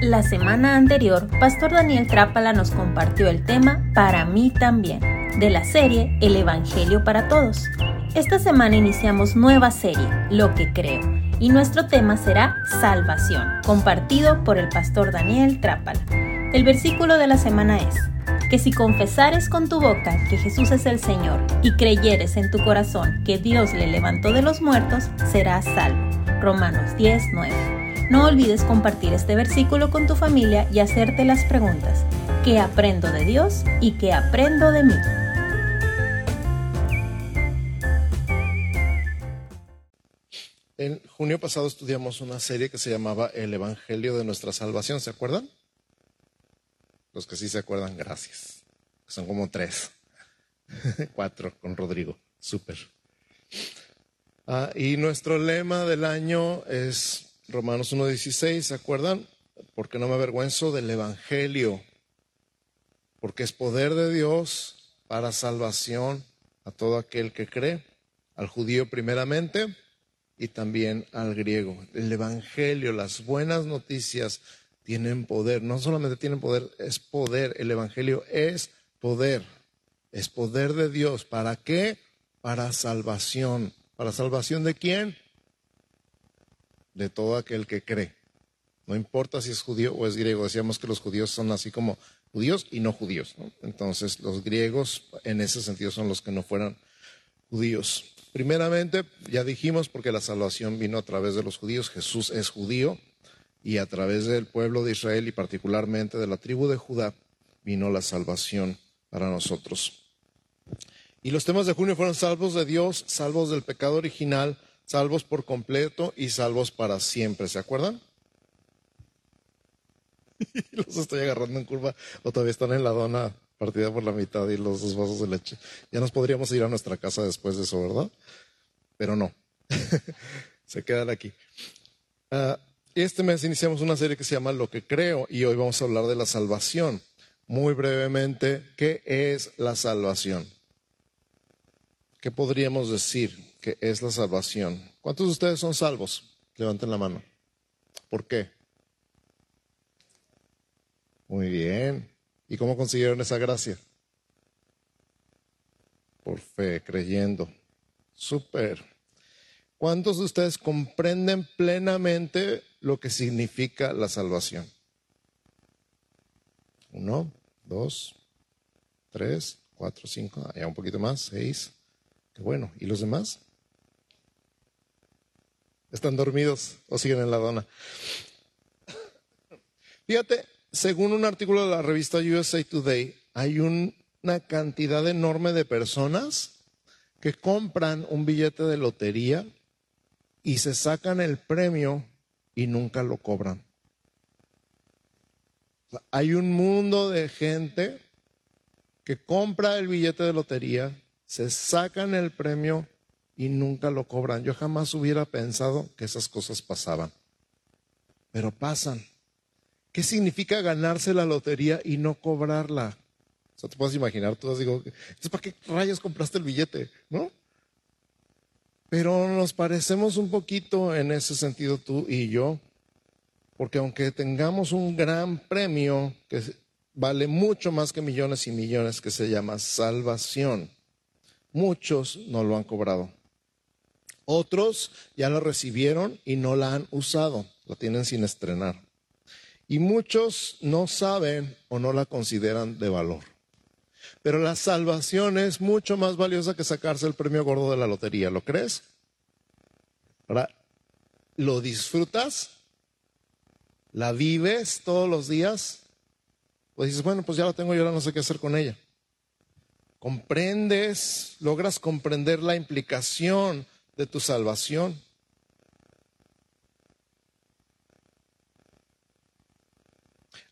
La semana anterior, Pastor Daniel Trápala nos compartió el tema Para mí también, de la serie El Evangelio para Todos. Esta semana iniciamos nueva serie, Lo que creo, y nuestro tema será Salvación, compartido por el Pastor Daniel Trápala. El versículo de la semana es, que si confesares con tu boca que Jesús es el Señor y creyeres en tu corazón que Dios le levantó de los muertos, serás salvo. Romanos 10, 9. No olvides compartir este versículo con tu familia y hacerte las preguntas, ¿qué aprendo de Dios y qué aprendo de mí? En junio pasado estudiamos una serie que se llamaba El Evangelio de nuestra Salvación, ¿se acuerdan? Los que sí se acuerdan, gracias. Son como tres, cuatro con Rodrigo, súper. Ah, y nuestro lema del año es Romanos 1.16, ¿se acuerdan? Porque no me avergüenzo del Evangelio, porque es poder de Dios para salvación a todo aquel que cree, al judío primeramente y también al griego. El Evangelio, las buenas noticias tienen poder. No solamente tienen poder, es poder. El Evangelio es poder. Es poder de Dios. ¿Para qué? Para salvación. ¿Para salvación de quién? De todo aquel que cree. No importa si es judío o es griego. Decíamos que los judíos son así como judíos y no judíos. Entonces los griegos en ese sentido son los que no fueran judíos. Primeramente, ya dijimos, porque la salvación vino a través de los judíos. Jesús es judío y a través del pueblo de Israel y particularmente de la tribu de Judá vino la salvación para nosotros. Y los temas de junio fueron salvos de Dios, salvos del pecado original, salvos por completo y salvos para siempre. ¿Se acuerdan? los estoy agarrando en curva o todavía están en la dona partida por la mitad y los dos vasos de leche. Ya nos podríamos ir a nuestra casa después de eso, ¿verdad? Pero no. Se quedan aquí. Uh, este mes iniciamos una serie que se llama Lo que creo y hoy vamos a hablar de la salvación. Muy brevemente, ¿qué es la salvación? ¿Qué podríamos decir que es la salvación? ¿Cuántos de ustedes son salvos? Levanten la mano. ¿Por qué? Muy bien. ¿Y cómo consiguieron esa gracia? Por fe, creyendo. Súper. ¿Cuántos de ustedes comprenden plenamente lo que significa la salvación? Uno, dos, tres, cuatro, cinco, ya un poquito más, seis. Qué bueno. ¿Y los demás? ¿Están dormidos o siguen en la dona? Fíjate, según un artículo de la revista USA Today, hay una cantidad enorme de personas que compran un billete de lotería y se sacan el premio y nunca lo cobran. hay un mundo de gente que compra el billete de lotería, se sacan el premio y nunca lo cobran. Yo jamás hubiera pensado que esas cosas pasaban, pero pasan. ¿Qué significa ganarse la lotería y no cobrarla? O sea, te puedes imaginar, tú digo, ¿para qué rayos compraste el billete? ¿No? Pero nos parecemos un poquito en ese sentido tú y yo, porque aunque tengamos un gran premio que vale mucho más que millones y millones, que se llama salvación, muchos no lo han cobrado. Otros ya lo recibieron y no la han usado, la tienen sin estrenar. Y muchos no saben o no la consideran de valor. Pero la salvación es mucho más valiosa que sacarse el premio gordo de la lotería, ¿lo crees? ¿lo disfrutas? ¿La vives todos los días? Pues dices, bueno, pues ya la tengo y ahora no sé qué hacer con ella. ¿Comprendes, logras comprender la implicación de tu salvación?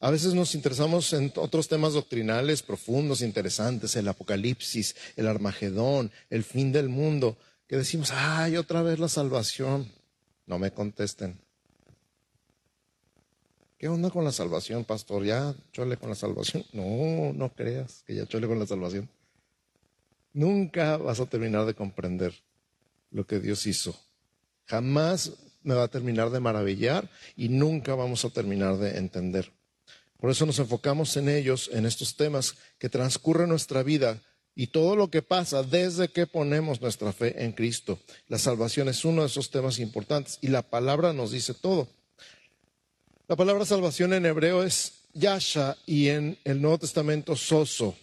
A veces nos interesamos en otros temas doctrinales profundos, interesantes, el Apocalipsis, el Armagedón, el fin del mundo, que decimos, ay, otra vez la salvación. No me contesten. ¿Qué onda con la salvación, pastor? ¿Ya chole con la salvación? No, no creas que ya chole con la salvación. Nunca vas a terminar de comprender lo que Dios hizo. Jamás me va a terminar de maravillar y nunca vamos a terminar de entender. Por eso nos enfocamos en ellos, en estos temas que transcurren nuestra vida y todo lo que pasa desde que ponemos nuestra fe en Cristo. La salvación es uno de esos temas importantes y la palabra nos dice todo. La palabra salvación en hebreo es yasha y en el Nuevo Testamento soso.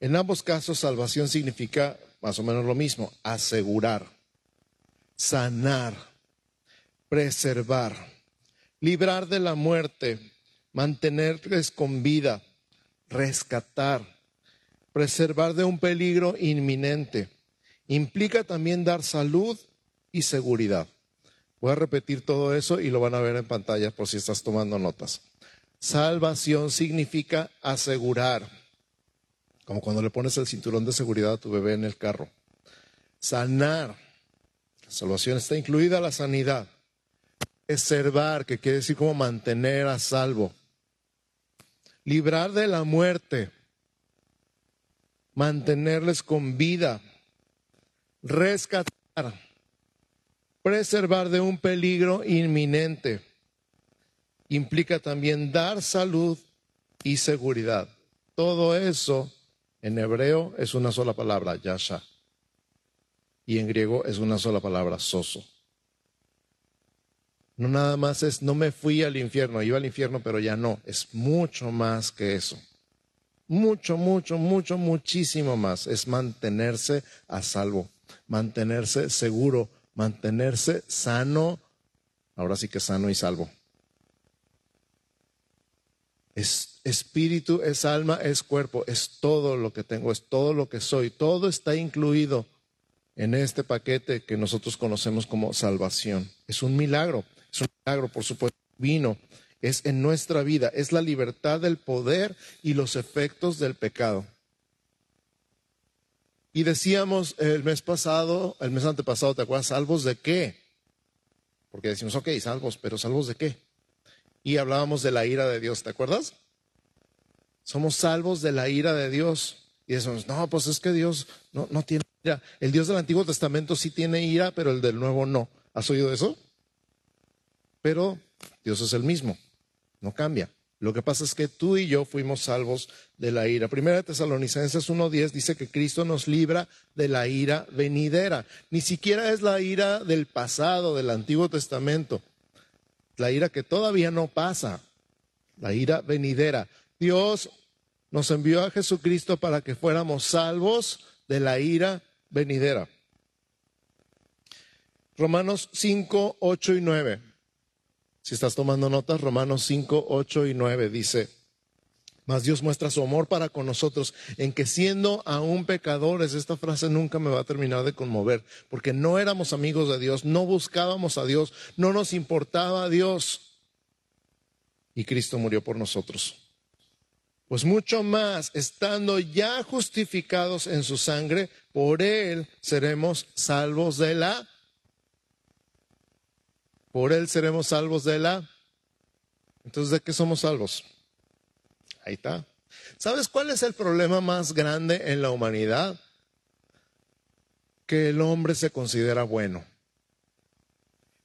En ambos casos salvación significa más o menos lo mismo, asegurar, sanar, preservar, librar de la muerte, mantenerles con vida, rescatar, preservar de un peligro inminente. Implica también dar salud y seguridad. Voy a repetir todo eso y lo van a ver en pantalla por si estás tomando notas. Salvación significa asegurar, como cuando le pones el cinturón de seguridad a tu bebé en el carro. Sanar, la salvación está incluida la sanidad. Preservar, que quiere decir como mantener a salvo. Librar de la muerte, mantenerles con vida, rescatar, preservar de un peligro inminente. Implica también dar salud y seguridad. Todo eso en hebreo es una sola palabra, yasha. Y en griego es una sola palabra, soso. No nada más es, no me fui al infierno, iba al infierno, pero ya no. Es mucho más que eso mucho, mucho, mucho, muchísimo más. Es mantenerse a salvo, mantenerse seguro, mantenerse sano, ahora sí que sano y salvo. Es espíritu, es alma, es cuerpo, es todo lo que tengo, es todo lo que soy. Todo está incluido en este paquete que nosotros conocemos como salvación. Es un milagro, es un milagro, por supuesto, vino es en nuestra vida, es la libertad del poder y los efectos del pecado. Y decíamos el mes pasado, el mes antepasado, ¿te acuerdas? ¿Salvos de qué? Porque decimos, ok, salvos, pero ¿salvos de qué? Y hablábamos de la ira de Dios, ¿te acuerdas? Somos salvos de la ira de Dios. Y decimos, no, pues es que Dios no, no tiene ira. El Dios del Antiguo Testamento sí tiene ira, pero el del Nuevo no. ¿Has oído eso? Pero Dios es el mismo no cambia. Lo que pasa es que tú y yo fuimos salvos de la ira. Primera Tesalonicenses 1.10 dice que Cristo nos libra de la ira venidera. Ni siquiera es la ira del pasado, del Antiguo Testamento. La ira que todavía no pasa. La ira venidera. Dios nos envió a Jesucristo para que fuéramos salvos de la ira venidera. Romanos 5, 8 y 9. Si estás tomando notas, Romanos 5, 8 y 9 dice, mas Dios muestra su amor para con nosotros en que siendo aún pecadores, esta frase nunca me va a terminar de conmover, porque no éramos amigos de Dios, no buscábamos a Dios, no nos importaba a Dios. Y Cristo murió por nosotros. Pues mucho más, estando ya justificados en su sangre, por Él seremos salvos de la por él seremos salvos de la... Entonces, ¿de qué somos salvos? Ahí está. ¿Sabes cuál es el problema más grande en la humanidad? Que el hombre se considera bueno.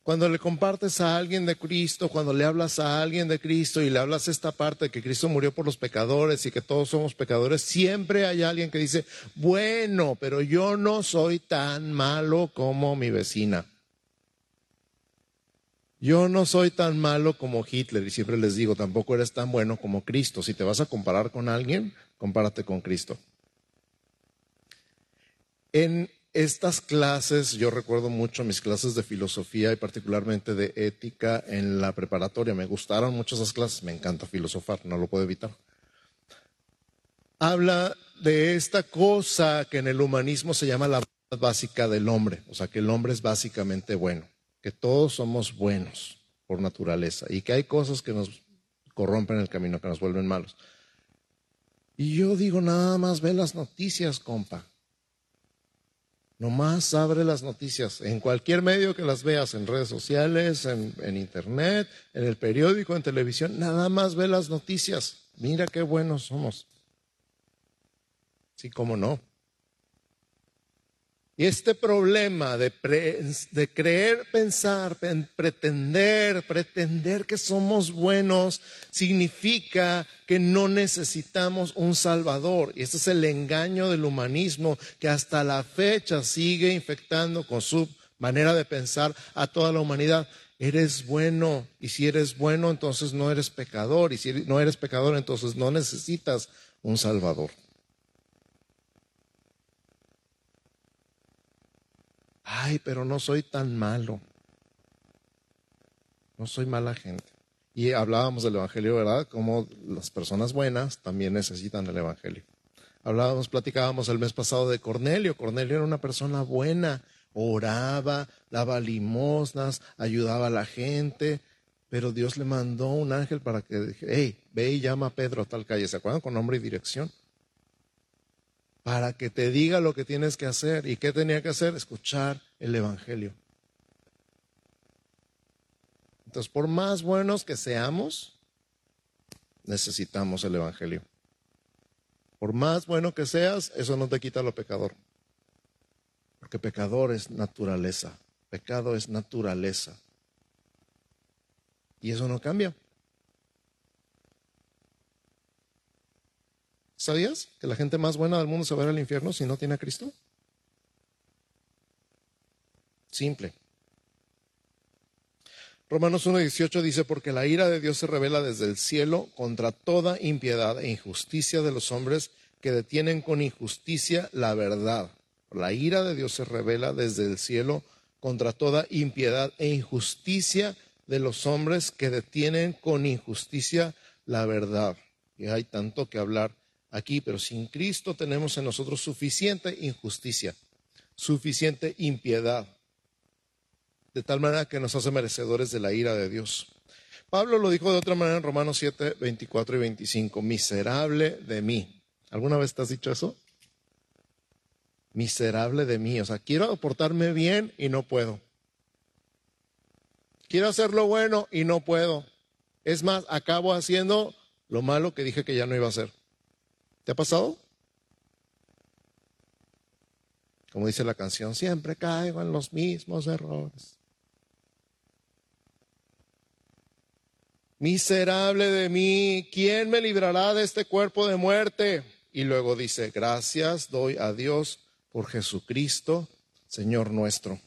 Cuando le compartes a alguien de Cristo, cuando le hablas a alguien de Cristo y le hablas esta parte de que Cristo murió por los pecadores y que todos somos pecadores, siempre hay alguien que dice, bueno, pero yo no soy tan malo como mi vecina. Yo no soy tan malo como Hitler y siempre les digo, tampoco eres tan bueno como Cristo. Si te vas a comparar con alguien, compárate con Cristo. En estas clases, yo recuerdo mucho mis clases de filosofía y particularmente de ética en la preparatoria. Me gustaron mucho esas clases, me encanta filosofar, no lo puedo evitar. Habla de esta cosa que en el humanismo se llama la básica del hombre, o sea que el hombre es básicamente bueno que todos somos buenos por naturaleza y que hay cosas que nos corrompen el camino, que nos vuelven malos. Y yo digo, nada más ve las noticias, compa. Nomás abre las noticias en cualquier medio que las veas, en redes sociales, en, en, internet, en el periódico, en televisión, nada más ve las noticias. Mira qué buenos somos. Sí, cómo no. Y este problema de, de, creer, pensar, pretender, pretender que somos buenos, significa que no necesitamos un Salvador. Y este es el engaño del humanismo que hasta la fecha sigue infectando con su manera de pensar a toda la humanidad. Eres bueno y si eres bueno entonces no eres pecador y si no eres pecador entonces no necesitas un Salvador. Ay, pero no soy tan malo. No soy mala gente. Y hablábamos del Evangelio, ¿verdad? Como las personas buenas también necesitan el Evangelio. Hablábamos, platicábamos el mes pasado de Cornelio. Cornelio era una persona buena, oraba, daba limosnas, ayudaba a la gente, pero Dios le mandó un ángel para que hey, ve y llama a Pedro a tal calle. ¿Se acuerdan? Con nombre y dirección para que te diga lo que tienes que hacer. ¿Y qué tenía que hacer? Escuchar el Evangelio. Entonces, por más buenos que seamos, necesitamos el Evangelio. Por más bueno que seas, eso no te quita lo pecador. Porque pecador es naturaleza. Pecado es naturaleza. Y eso no cambia. ¿Sabías que la gente más buena del mundo se va al infierno si no tiene a Cristo? Simple. Romanos 1.18 dice, porque la ira de Dios se revela desde el cielo contra toda impiedad e injusticia de los hombres que detienen con injusticia la verdad. La ira de Dios se revela desde el cielo contra toda impiedad e injusticia de los hombres que detienen con injusticia la verdad. Y hay tanto que hablar aquí, pero sin Cristo tenemos en nosotros suficiente injusticia, suficiente impiedad, de tal manera que nos hace merecedores de la ira de Dios. Pablo lo dijo de otra manera en Romanos 7, 24 y 25, miserable de mí. ¿Alguna vez te has dicho eso? Miserable de mí, o sea, quiero portarme bien y no puedo. Quiero hacer lo bueno y no puedo. Es más, acabo haciendo lo malo que dije que ya no iba a hacer. ¿Te ha pasado? Como dice la canción, siempre caigo en los mismos errores. Miserable de mí, ¿quién me librará de este cuerpo de muerte? Y luego dice, gracias doy a Dios por Jesucristo, Señor nuestro.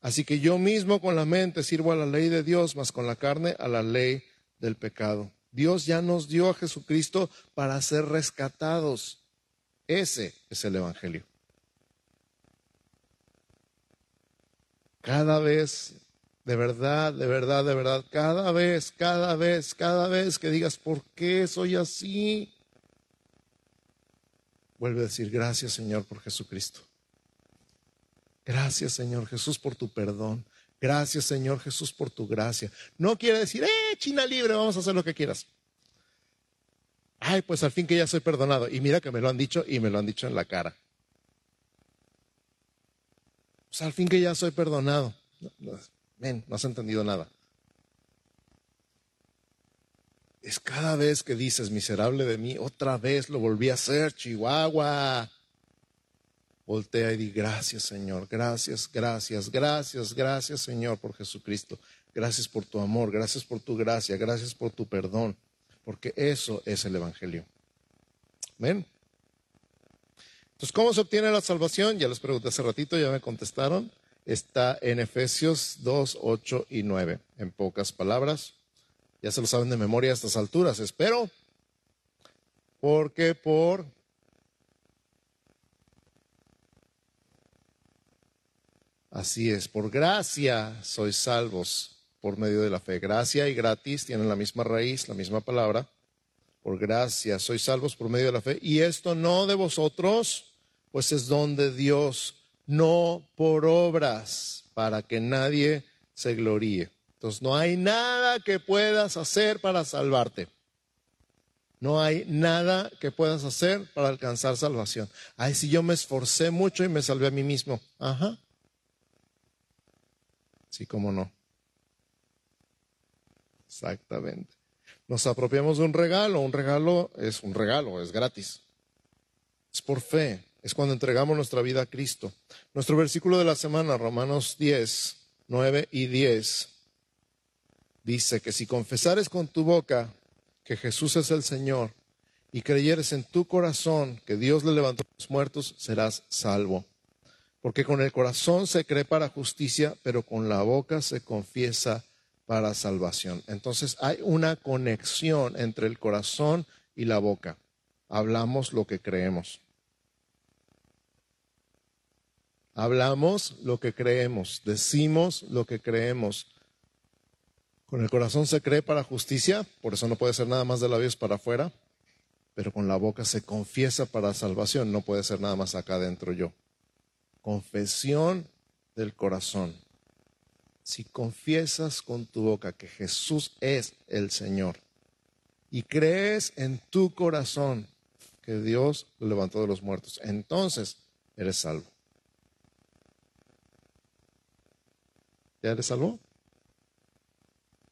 Así que yo mismo con la mente sirvo a la ley de Dios, mas con la carne a la ley del pecado. Dios ya nos dio a Jesucristo para ser rescatados. Ese es el Evangelio. Cada vez, de verdad, de verdad, de verdad, cada vez, cada vez, cada vez que digas, ¿por qué soy así? Vuelve a decir, gracias Señor por Jesucristo. Gracias Señor Jesús por tu perdón. Gracias Señor Jesús por tu gracia. No quiere decir, eh, China libre, vamos a hacer lo que quieras. Ay, pues al fin que ya soy perdonado. Y mira que me lo han dicho y me lo han dicho en la cara. Pues al fin que ya soy perdonado. Ven, no has entendido nada. Es cada vez que dices miserable de mí, otra vez lo volví a hacer, Chihuahua voltea y di gracias Señor, gracias, gracias, gracias, gracias Señor por Jesucristo, gracias por tu amor, gracias por tu gracia, gracias por tu perdón, porque eso es el Evangelio. ¿Ven? Entonces, ¿cómo se obtiene la salvación? Ya les pregunté hace ratito, ya me contestaron. Está en Efesios 2, 8 y 9. En pocas palabras, ya se lo saben de memoria a estas alturas, espero. Porque por Así es, por gracia sois salvos por medio de la fe. Gracia y gratis tienen la misma raíz, la misma palabra. Por gracia sois salvos por medio de la fe. Y esto no de vosotros, pues es don de Dios, no por obras, para que nadie se gloríe. Entonces no hay nada que puedas hacer para salvarte. No hay nada que puedas hacer para alcanzar salvación. Ay, si yo me esforcé mucho y me salvé a mí mismo. Ajá. Sí, cómo no. Exactamente. Nos apropiamos de un regalo. Un regalo es un regalo, es gratis. Es por fe. es cuando entregamos nuestra vida a Cristo. Nuestro versículo de la semana, Romanos 10, 9 y 10, dice que si confesares con tu boca que Jesús es el Señor y creyeres en tu corazón que Dios le levantó a los muertos, serás salvo. Porque con el corazón se cree para justicia, pero con la boca se confiesa para salvación. Entonces hay una conexión entre el corazón y la boca. Hablamos lo que creemos. Hablamos lo que creemos, decimos lo que creemos. Con el corazón se cree para justicia, por eso no puede ser nada más de labios para afuera, pero con la boca se confiesa para salvación, no puede ser nada más acá adentro yo. Confesión del corazón. Si confiesas con tu boca que Jesús es el Señor y crees en tu corazón que Dios lo levantó de los muertos, entonces eres salvo. ¿Ya le salvó?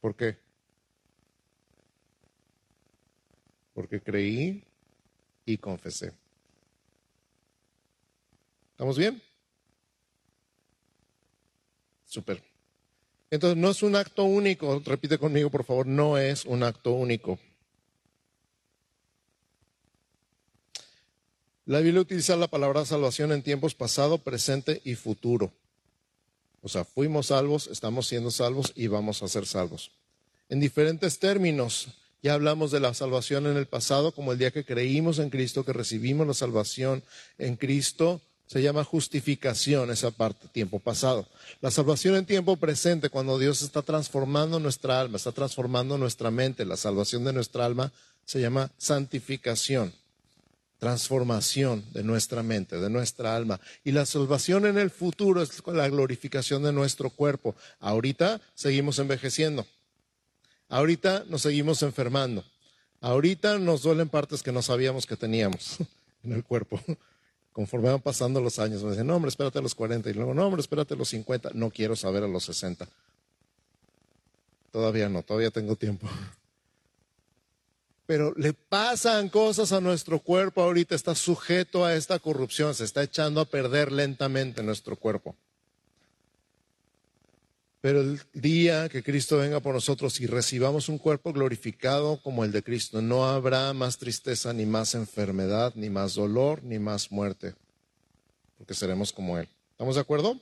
¿Por qué? Porque creí y confesé. ¿Estamos bien? Entonces, no es un acto único, repite conmigo por favor, no es un acto único. La Biblia utiliza la palabra salvación en tiempos pasado, presente y futuro. O sea, fuimos salvos, estamos siendo salvos y vamos a ser salvos. En diferentes términos, ya hablamos de la salvación en el pasado, como el día que creímos en Cristo, que recibimos la salvación en Cristo, se llama justificación, esa parte, tiempo pasado. La salvación en tiempo presente, cuando Dios está transformando nuestra alma, está transformando nuestra mente, la salvación de nuestra alma, se llama santificación transformación de nuestra mente, de nuestra alma. Y la salvación en el futuro es la glorificación de nuestro cuerpo. Ahorita seguimos envejeciendo. Ahorita nos seguimos enfermando. Ahorita nos duelen partes que no sabíamos que teníamos en el cuerpo. Conforme van pasando los años, me dicen, no, hombre, espérate a los 40. Y luego, no, hombre, espérate a los 50. No quiero saber a los 60. Todavía no, todavía tengo tiempo pero le pasan cosas a nuestro cuerpo ahorita, está sujeto a esta corrupción, se está echando a perder lentamente nuestro cuerpo. Pero el día que Cristo venga por nosotros y recibamos un cuerpo glorificado como el de Cristo, no habrá más tristeza, ni más enfermedad, ni más dolor, ni más muerte, porque seremos como Él. ¿Estamos de acuerdo?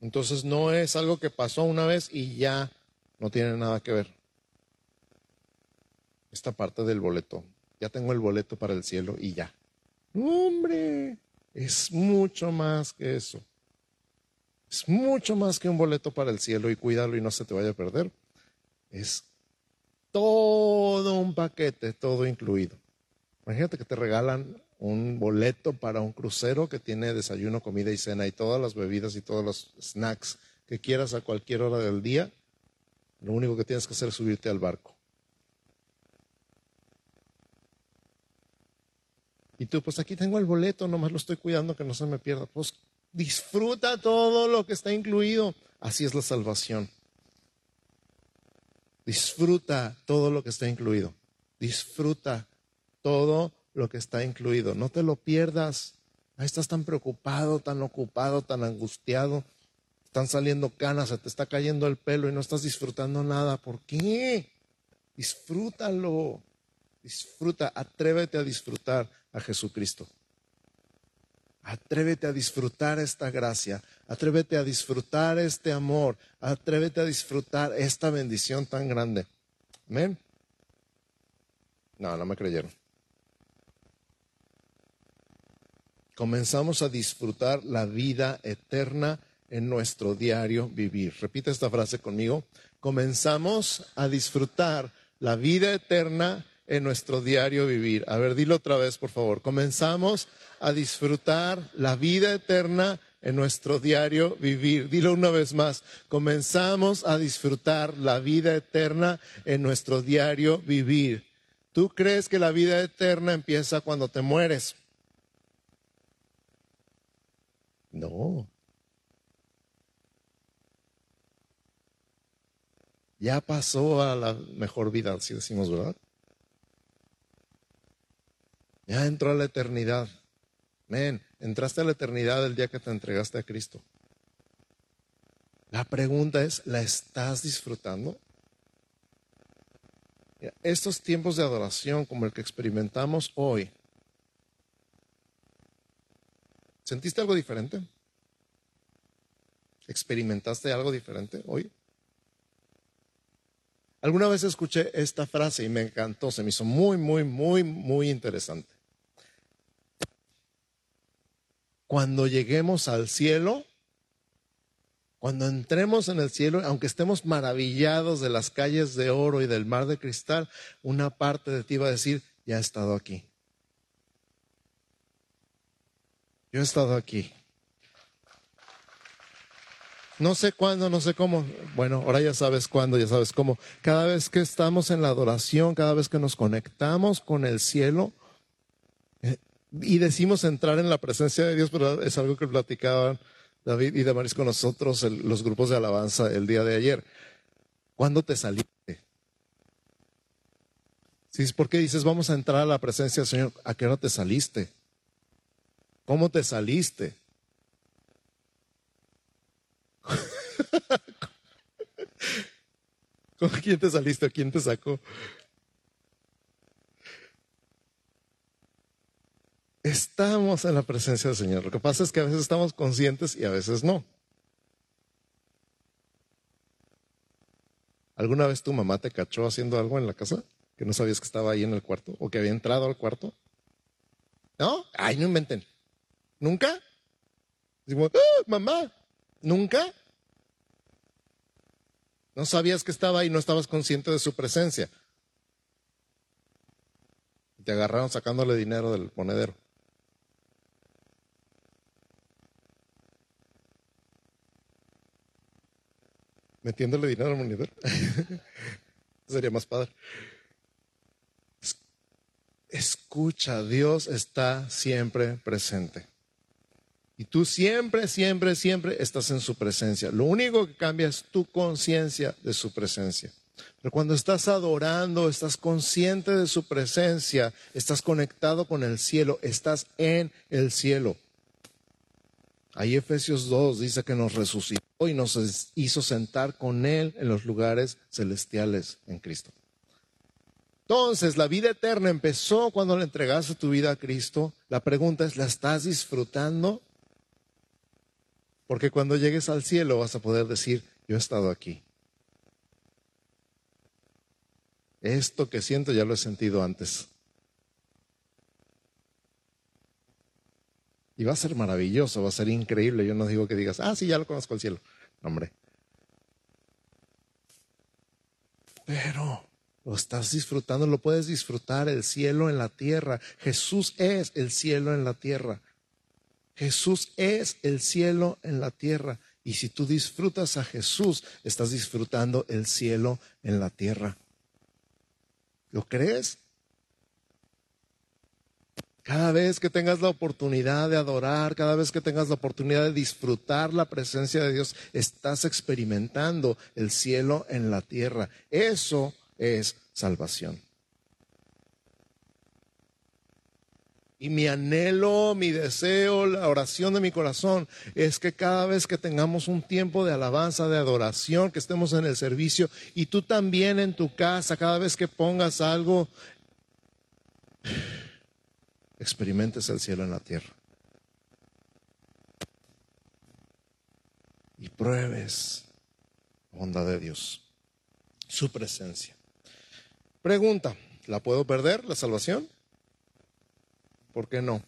Entonces no es algo que pasó una vez y ya no tiene nada que ver esta parte del boleto. Ya tengo el boleto para el cielo y ya. Hombre, es mucho más que eso. Es mucho más que un boleto para el cielo y cuídalo y no se te vaya a perder. Es todo un paquete, todo incluido. Imagínate que te regalan un boleto para un crucero que tiene desayuno, comida y cena y todas las bebidas y todos los snacks que quieras a cualquier hora del día. Lo único que tienes que hacer es subirte al barco. Y tú, pues aquí tengo el boleto, nomás lo estoy cuidando que no se me pierda. Pues disfruta todo lo que está incluido. Así es la salvación. Disfruta todo lo que está incluido. Disfruta todo lo que está incluido. No te lo pierdas. Estás tan preocupado, tan ocupado, tan angustiado. Están saliendo canas, se te está cayendo el pelo y no estás disfrutando nada. ¿Por qué? Disfrútalo. Disfruta, atrévete a disfrutar a Jesucristo. Atrévete a disfrutar esta gracia, atrévete a disfrutar este amor, atrévete a disfrutar esta bendición tan grande. Amén. No, no me creyeron. Comenzamos a disfrutar la vida eterna en nuestro diario vivir. Repite esta frase conmigo. Comenzamos a disfrutar la vida eterna en nuestro diario vivir. A ver, dilo otra vez, por favor. Comenzamos a disfrutar la vida eterna en nuestro diario vivir. Dilo una vez más. Comenzamos a disfrutar la vida eterna en nuestro diario vivir. ¿Tú crees que la vida eterna empieza cuando te mueres? No. Ya pasó a la mejor vida, así decimos, ¿verdad? Ya entró a la eternidad. Men, entraste a la eternidad el día que te entregaste a Cristo. La pregunta es, ¿la estás disfrutando? Estos tiempos de adoración como el que experimentamos hoy, ¿sentiste algo diferente? ¿Experimentaste algo diferente hoy? Alguna vez escuché esta frase y me encantó, se me hizo muy, muy, muy, muy interesante. Cuando lleguemos al cielo, cuando entremos en el cielo, aunque estemos maravillados de las calles de oro y del mar de cristal, una parte de ti va a decir, ya he estado aquí. Yo he estado aquí. No sé cuándo, no sé cómo. Bueno, ahora ya sabes cuándo, ya sabes cómo. Cada vez que estamos en la adoración, cada vez que nos conectamos con el cielo y decimos entrar en la presencia de Dios, pero es algo que platicaban David y Damaris con nosotros, los grupos de alabanza el día de ayer. ¿Cuándo te saliste? ¿Sí? ¿Por qué dices vamos a entrar a la presencia del Señor? ¿A qué hora te saliste? ¿Cómo te saliste? ¿Con quién te saliste? ¿A quién te sacó? Estamos en la presencia del Señor. Lo que pasa es que a veces estamos conscientes y a veces no. ¿Alguna vez tu mamá te cachó haciendo algo en la casa? Que no sabías que estaba ahí en el cuarto o que había entrado al cuarto. ¿No? Ay, no inventen. ¿Nunca? Digo, ¡Ah, mamá, ¿nunca? No sabías que estaba ahí, no estabas consciente de su presencia. Te agarraron sacándole dinero del monedero. Metiéndole dinero al monitor. Sería más padre. Escucha, Dios está siempre presente. Y tú siempre, siempre, siempre estás en su presencia. Lo único que cambia es tu conciencia de su presencia. Pero cuando estás adorando, estás consciente de su presencia, estás conectado con el cielo, estás en el cielo. Ahí Efesios 2 dice que nos resucitó y nos hizo sentar con Él en los lugares celestiales en Cristo. Entonces, la vida eterna empezó cuando le entregaste tu vida a Cristo. La pregunta es, ¿la estás disfrutando? Porque cuando llegues al cielo vas a poder decir, yo he estado aquí. Esto que siento ya lo he sentido antes. Y va a ser maravilloso, va a ser increíble. Yo no digo que digas, ah, sí, ya lo conozco el cielo. hombre. Pero lo estás disfrutando, lo puedes disfrutar el cielo en la tierra. Jesús es el cielo en la tierra. Jesús es el cielo en la tierra. Y si tú disfrutas a Jesús, estás disfrutando el cielo en la tierra. ¿Lo crees? Cada vez que tengas la oportunidad de adorar, cada vez que tengas la oportunidad de disfrutar la presencia de Dios, estás experimentando el cielo en la tierra. Eso es salvación. Y mi anhelo, mi deseo, la oración de mi corazón es que cada vez que tengamos un tiempo de alabanza, de adoración, que estemos en el servicio y tú también en tu casa, cada vez que pongas algo, experimentes el cielo en la tierra. Y pruebes bondad de Dios, su presencia. Pregunta, ¿la puedo perder la salvación? ¿Por qué no?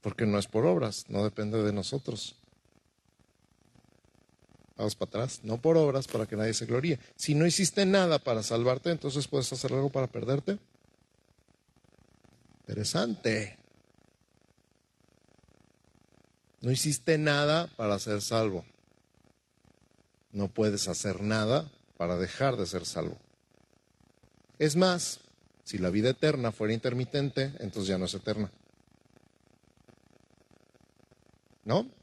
Porque no es por obras, no depende de nosotros. Vamos para atrás, no por obras para que nadie se gloríe. Si no hiciste nada para salvarte, entonces puedes hacer algo para perderte. Interesante. No hiciste nada para ser salvo. No puedes hacer nada para dejar de ser salvo. Es más, si la vida eterna fuera intermitente, entonces ya no es eterna. ¿No?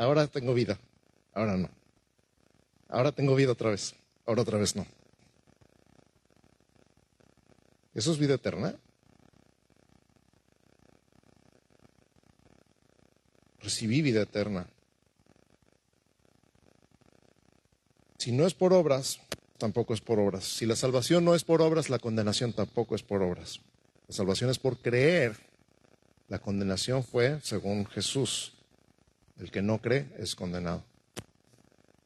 Ahora tengo vida. ahora no. Ahora tengo vida otra vez, ahora otra vez no. ¿Eso es vida eterna? Recibí vida eterna. Si no es por obras, tampoco es por obras. Si la salvación no es por obras, la condenación tampoco es por obras. La salvación es por creer. La condenación fue según Jesús. El que no cree es condenado.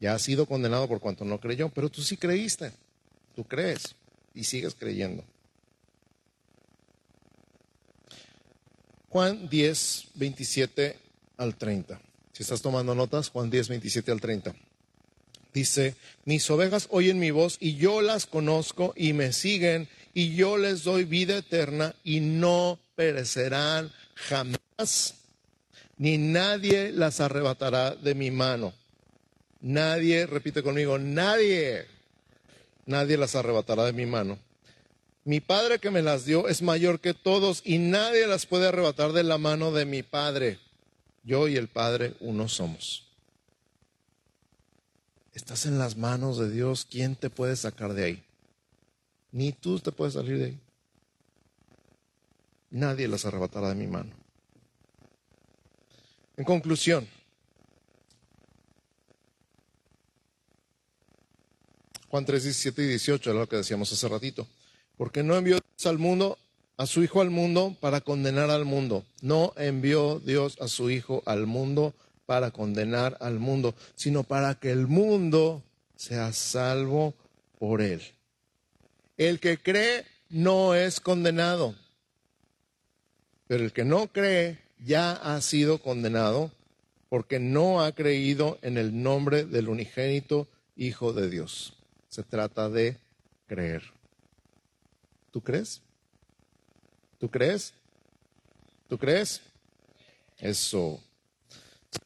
Ya ha sido condenado por cuanto no creyó, pero tú sí creíste. Tú crees y sigues creyendo. Juan 10, 27 al 30. Si estás tomando notas, Juan 10, 27 al 30. Dice, mis ovejas oyen mi voz y yo las conozco y me siguen y yo les doy vida eterna y no perecerán jamás, ni nadie las arrebatará de mi mano. Nadie, repite conmigo, nadie, nadie las arrebatará de mi mano. Mi Padre que me las dio es mayor que todos y nadie las puede arrebatar de la mano de mi Padre. Yo y el Padre uno somos. Estás en las manos de Dios. ¿Quién te puede sacar de ahí? Ni tú te puedes salir de ahí. Nadie las arrebatará de mi mano. En conclusión, Juan 3, 17 y 18 es lo que decíamos hace ratito. Porque no envió Dios al mundo, a su Hijo al mundo para condenar al mundo. No envió Dios a su Hijo al mundo para condenar al mundo, sino para que el mundo sea salvo por él. El que cree no es condenado, pero el que no cree ya ha sido condenado porque no ha creído en el nombre del unigénito Hijo de Dios. Se trata de creer. ¿Tú crees? ¿Tú crees? ¿Tú crees? Eso.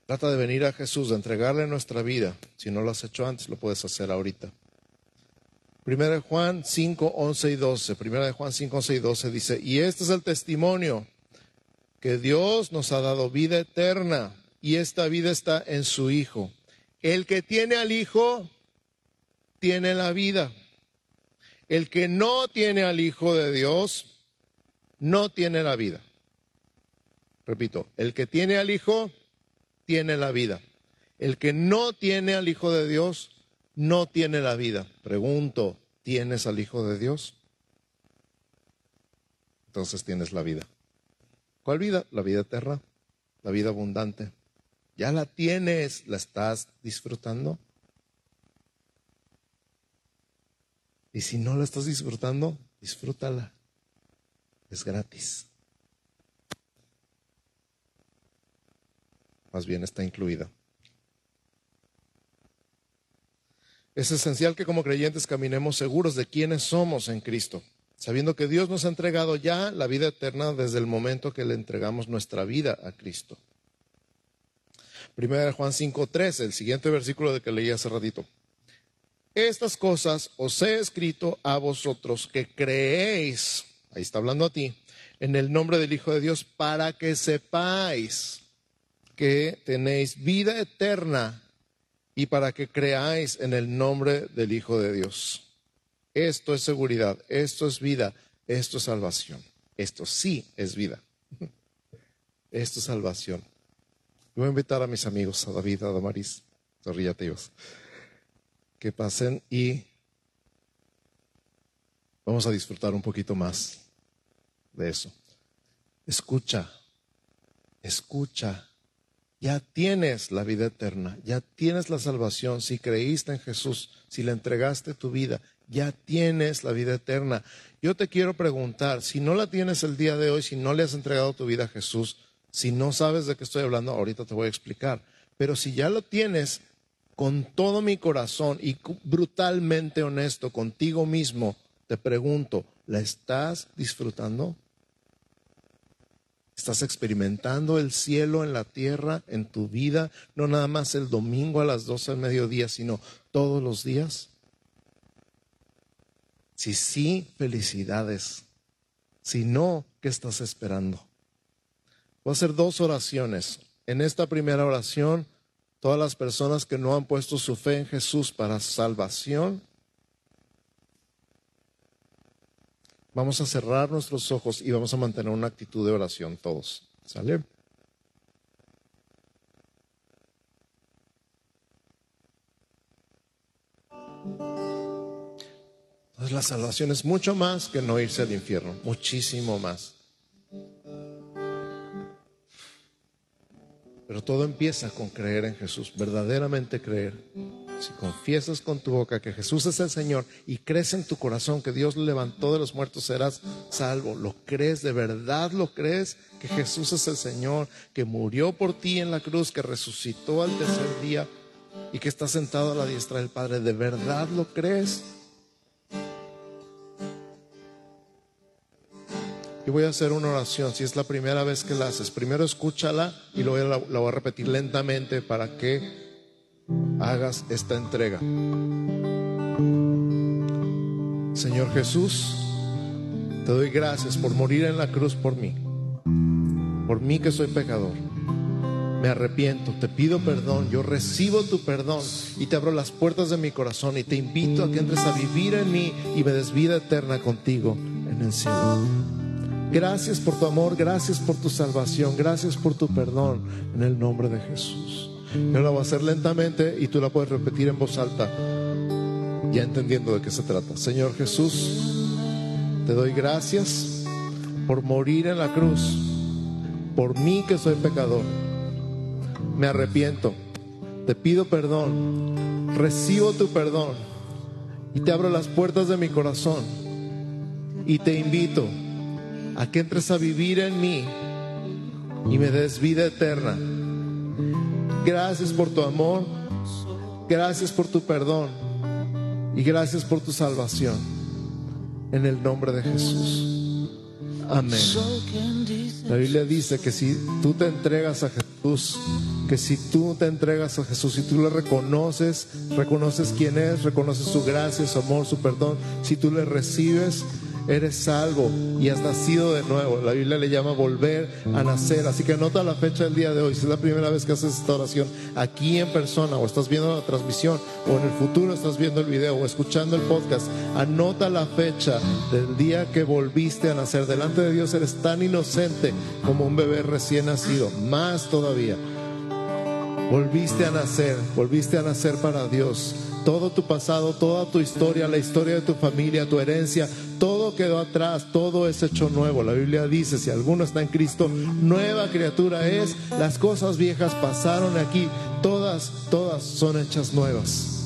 trata de venir a Jesús, de entregarle nuestra vida. Si no lo has hecho antes, lo puedes hacer ahorita. Primera de Juan 5, 11 y 12. Primera de Juan 5, 11 y 12 dice, y este es el testimonio, que Dios nos ha dado vida eterna y esta vida está en su Hijo. El que tiene al Hijo, tiene la vida. El que no tiene al Hijo de Dios, no tiene la vida. Repito, el que tiene al Hijo, tiene la vida. El que no tiene al Hijo de Dios, no tiene la vida. Pregunto, ¿tienes al Hijo de Dios? Entonces tienes la vida. ¿Cuál vida? La vida eterna, la vida abundante. Ya la tienes, la estás disfrutando. Y si no la estás disfrutando, disfrútala. Es gratis. Más bien está incluida. Es esencial que como creyentes caminemos seguros de quiénes somos en Cristo, sabiendo que Dios nos ha entregado ya la vida eterna desde el momento que le entregamos nuestra vida a Cristo. Primera Juan 5.3, el siguiente versículo de que leí hace ratito. Estas cosas os he escrito a vosotros que creéis, ahí está hablando a ti, en el nombre del Hijo de Dios, para que sepáis que tenéis vida eterna y para que creáis en el nombre del Hijo de Dios. Esto es seguridad, esto es vida, esto es salvación. Esto sí es vida. Esto es salvación. voy a invitar a mis amigos, a David, a Damaris, a que pasen y vamos a disfrutar un poquito más de eso. Escucha, escucha. Ya tienes la vida eterna, ya tienes la salvación si creíste en Jesús, si le entregaste tu vida, ya tienes la vida eterna. Yo te quiero preguntar, si no la tienes el día de hoy, si no le has entregado tu vida a Jesús, si no sabes de qué estoy hablando, ahorita te voy a explicar. Pero si ya lo tienes, con todo mi corazón y brutalmente honesto contigo mismo, te pregunto, ¿la estás disfrutando? ¿Estás experimentando el cielo en la tierra, en tu vida, no nada más el domingo a las 12 del mediodía, sino todos los días? Si sí, felicidades. Si no, ¿qué estás esperando? Voy a hacer dos oraciones. En esta primera oración todas las personas que no han puesto su fe en Jesús para salvación, vamos a cerrar nuestros ojos y vamos a mantener una actitud de oración todos. ¿Sale? Entonces la salvación es mucho más que no irse al infierno, muchísimo más. Pero todo empieza con creer en Jesús, verdaderamente creer. Si confiesas con tu boca que Jesús es el Señor y crees en tu corazón que Dios levantó de los muertos, serás salvo. ¿Lo crees? ¿De verdad lo crees? Que Jesús es el Señor, que murió por ti en la cruz, que resucitó al tercer día y que está sentado a la diestra del Padre. ¿De verdad lo crees? Y voy a hacer una oración. Si es la primera vez que la haces, primero escúchala y luego la, la voy a repetir lentamente para que hagas esta entrega. Señor Jesús, te doy gracias por morir en la cruz por mí, por mí que soy pecador. Me arrepiento, te pido perdón, yo recibo tu perdón y te abro las puertas de mi corazón y te invito a que entres a vivir en mí y me des vida eterna contigo en el cielo. Gracias por tu amor, gracias por tu salvación, gracias por tu perdón en el nombre de Jesús. Yo la voy a hacer lentamente y tú la puedes repetir en voz alta, ya entendiendo de qué se trata. Señor Jesús, te doy gracias por morir en la cruz, por mí que soy pecador. Me arrepiento, te pido perdón, recibo tu perdón y te abro las puertas de mi corazón y te invito a que entres a vivir en mí y me des vida eterna. Gracias por tu amor, gracias por tu perdón y gracias por tu salvación. En el nombre de Jesús. Amén. La Biblia dice que si tú te entregas a Jesús, que si tú te entregas a Jesús, y tú le reconoces, reconoces quién es, reconoces su gracia, su amor, su perdón, si tú le recibes, eres salvo y has nacido de nuevo. La Biblia le llama volver a nacer. Así que anota la fecha del día de hoy. Si es la primera vez que haces esta oración aquí en persona o estás viendo la transmisión o en el futuro estás viendo el video o escuchando el podcast, anota la fecha del día que volviste a nacer. Delante de Dios eres tan inocente como un bebé recién nacido, más todavía. Volviste a nacer, volviste a nacer para Dios todo tu pasado, toda tu historia, la historia de tu familia, tu herencia, todo quedó atrás, todo es hecho nuevo. La Biblia dice, si alguno está en Cristo, nueva criatura es, las cosas viejas pasaron aquí, todas, todas son hechas nuevas.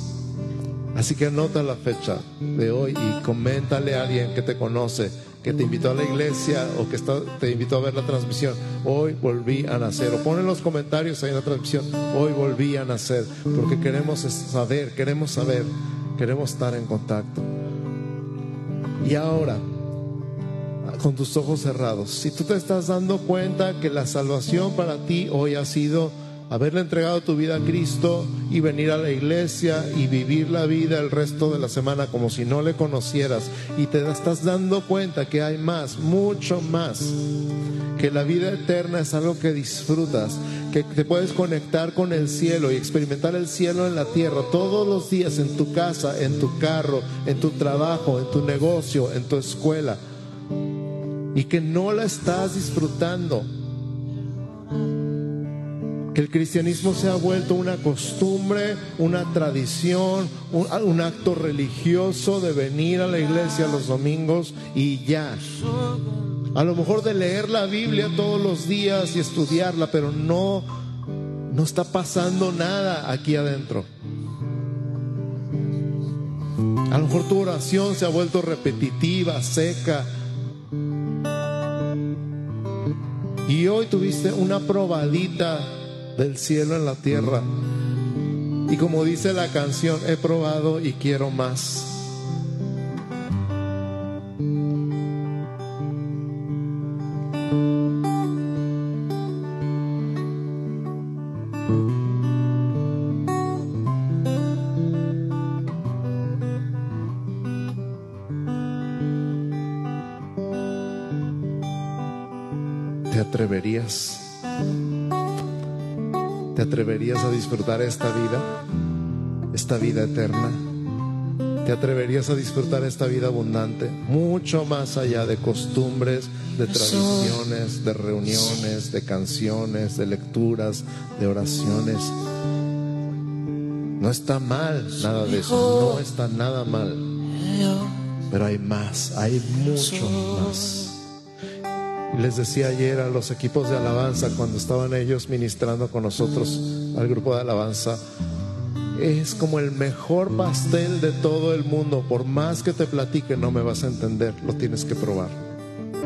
Así que anota la fecha de hoy y coméntale a alguien que te conoce que te invitó a la iglesia o que te invitó a ver la transmisión, hoy volví a nacer. O pon en los comentarios ahí en la transmisión, hoy volví a nacer, porque queremos saber, queremos saber, queremos estar en contacto. Y ahora, con tus ojos cerrados, si tú te estás dando cuenta que la salvación para ti hoy ha sido haberle entregado tu vida a Cristo y venir a la iglesia y vivir la vida el resto de la semana como si no le conocieras. Y te estás dando cuenta que hay más, mucho más, que la vida eterna es algo que disfrutas, que te puedes conectar con el cielo y experimentar el cielo en la tierra todos los días en tu casa, en tu carro, en tu trabajo, en tu negocio, en tu escuela. Y que no la estás disfrutando que el cristianismo se ha vuelto una costumbre, una tradición, un, acto religioso de venir a la iglesia los domingos y ya. A lo mejor de leer la Biblia todos los días y estudiarla, pero no, no está pasando nada aquí adentro. A lo mejor tu oración se ha vuelto repetitiva, seca. Y hoy tuviste una probadita del cielo en la tierra. Y como dice la canción, he probado y quiero más. ¿Te atreverías? ¿Te atreverías a disfrutar esta vida? Esta vida eterna. ¿Te atreverías a disfrutar esta vida abundante? Mucho más allá de costumbres, de tradiciones, de reuniones, de canciones, de lecturas, de oraciones. No está mal nada de eso, no está nada mal. Pero hay más, hay mucho más. Les decía ayer a los equipos de alabanza, cuando estaban ellos ministrando con nosotros al grupo de alabanza, es como el mejor pastel de todo el mundo. Por más que te platique, no me vas a entender, lo tienes que probar.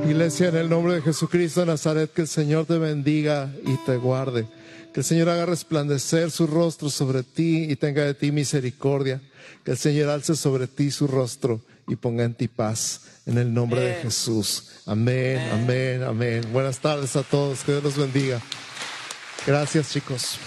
Iglesia, en el nombre de Jesucristo de Nazaret, que el Señor te bendiga y te guarde. Que el Señor haga resplandecer su rostro sobre ti y tenga de ti misericordia. Que el Señor alce sobre ti su rostro y ponga en ti paz. En el nombre de Jesús. Amén, amén, amén. Buenas tardes a todos. Que Dios los bendiga. Gracias, chicos.